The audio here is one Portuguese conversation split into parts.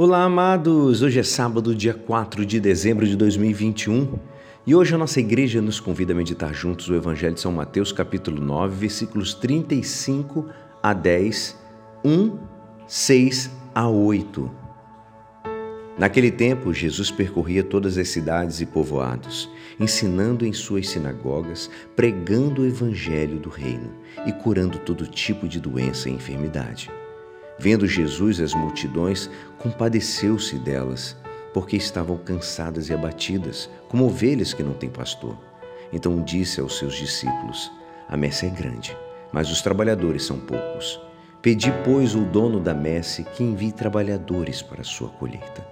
Olá, amados! Hoje é sábado, dia 4 de dezembro de 2021 e hoje a nossa igreja nos convida a meditar juntos o Evangelho de São Mateus, capítulo 9, versículos 35 a 10, 1, 6 a 8. Naquele tempo, Jesus percorria todas as cidades e povoados, ensinando em suas sinagogas, pregando o Evangelho do Reino e curando todo tipo de doença e enfermidade. Vendo Jesus as multidões, compadeceu-se delas, porque estavam cansadas e abatidas, como ovelhas que não têm pastor. Então disse aos seus discípulos: A messe é grande, mas os trabalhadores são poucos. Pedi, pois, o dono da messe que envie trabalhadores para a sua colheita.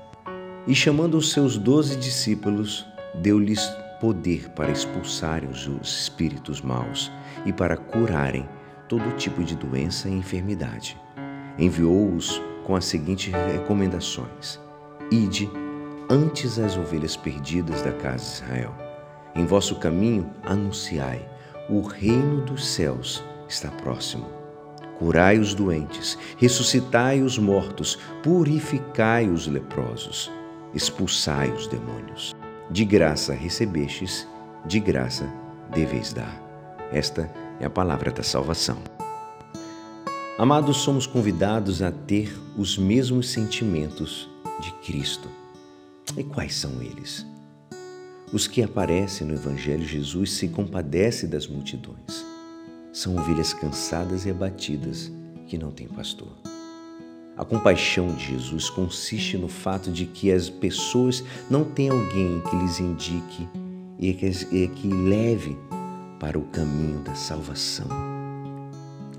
E chamando os seus doze discípulos, deu-lhes poder para expulsarem os espíritos maus e para curarem todo tipo de doença e enfermidade enviou-os com as seguintes recomendações: Ide antes as ovelhas perdidas da casa de Israel. Em vosso caminho anunciai: o reino dos céus está próximo. Curai os doentes, ressuscitai os mortos, purificai os leprosos, expulsai os demônios. De graça recebestes, de graça deveis dar. Esta é a palavra da salvação. Amados, somos convidados a ter os mesmos sentimentos de Cristo. E quais são eles? Os que aparecem no Evangelho, Jesus se compadece das multidões. São ovelhas cansadas e abatidas que não têm pastor. A compaixão de Jesus consiste no fato de que as pessoas não têm alguém que lhes indique e que, e que leve para o caminho da salvação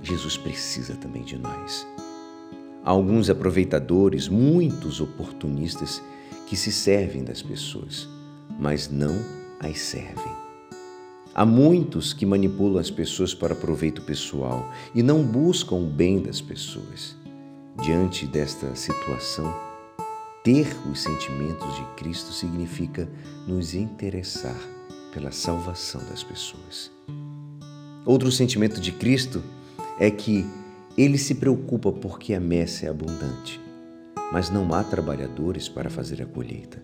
Jesus precisa também de nós. Há alguns aproveitadores, muitos oportunistas que se servem das pessoas, mas não as servem. Há muitos que manipulam as pessoas para proveito pessoal e não buscam o bem das pessoas. Diante desta situação, ter os sentimentos de Cristo significa nos interessar pela salvação das pessoas. Outro sentimento de Cristo é que ele se preocupa porque a messe é abundante, mas não há trabalhadores para fazer a colheita.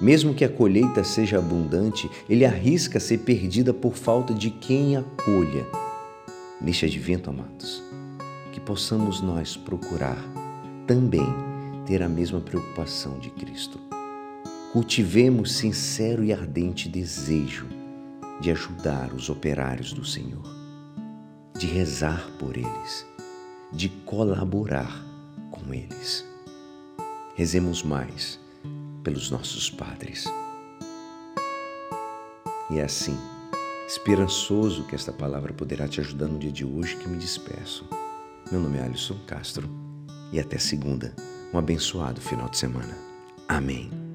Mesmo que a colheita seja abundante, ele arrisca ser perdida por falta de quem a colha. Neste advento, amados, que possamos nós procurar também ter a mesma preocupação de Cristo. Cultivemos sincero e ardente desejo de ajudar os operários do Senhor de rezar por eles, de colaborar com eles. Rezemos mais pelos nossos padres. E é assim, esperançoso que esta palavra poderá te ajudar no dia de hoje que me despeço. Meu nome é Alisson Castro e até segunda. Um abençoado final de semana. Amém.